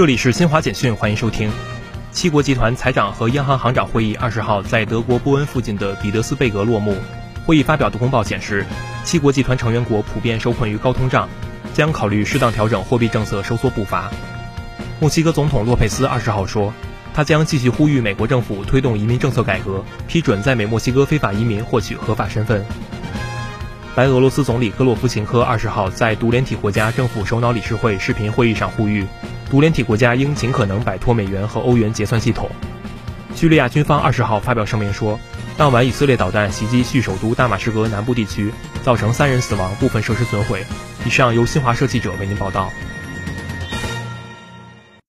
这里是新华简讯，欢迎收听。七国集团财长和央行行长会议二十号在德国波恩附近的彼得斯贝格落幕。会议发表的公报显示，七国集团成员国普遍受困于高通胀，将考虑适当调整货币政策收缩步伐。墨西哥总统洛佩斯二十号说，他将继续呼吁美国政府推动移民政策改革，批准在美墨西哥非法移民获取合法身份。白俄罗斯总理戈洛夫琴科二十号在独联体国家政府首脑理事会视频会议上呼吁。独联体国家应尽可能摆脱美元和欧元结算系统。叙利亚军方二十号发表声明说，当晚以色列导弹袭击叙首都大马士革南部地区，造成三人死亡，部分设施损毁。以上由新华社记者为您报道。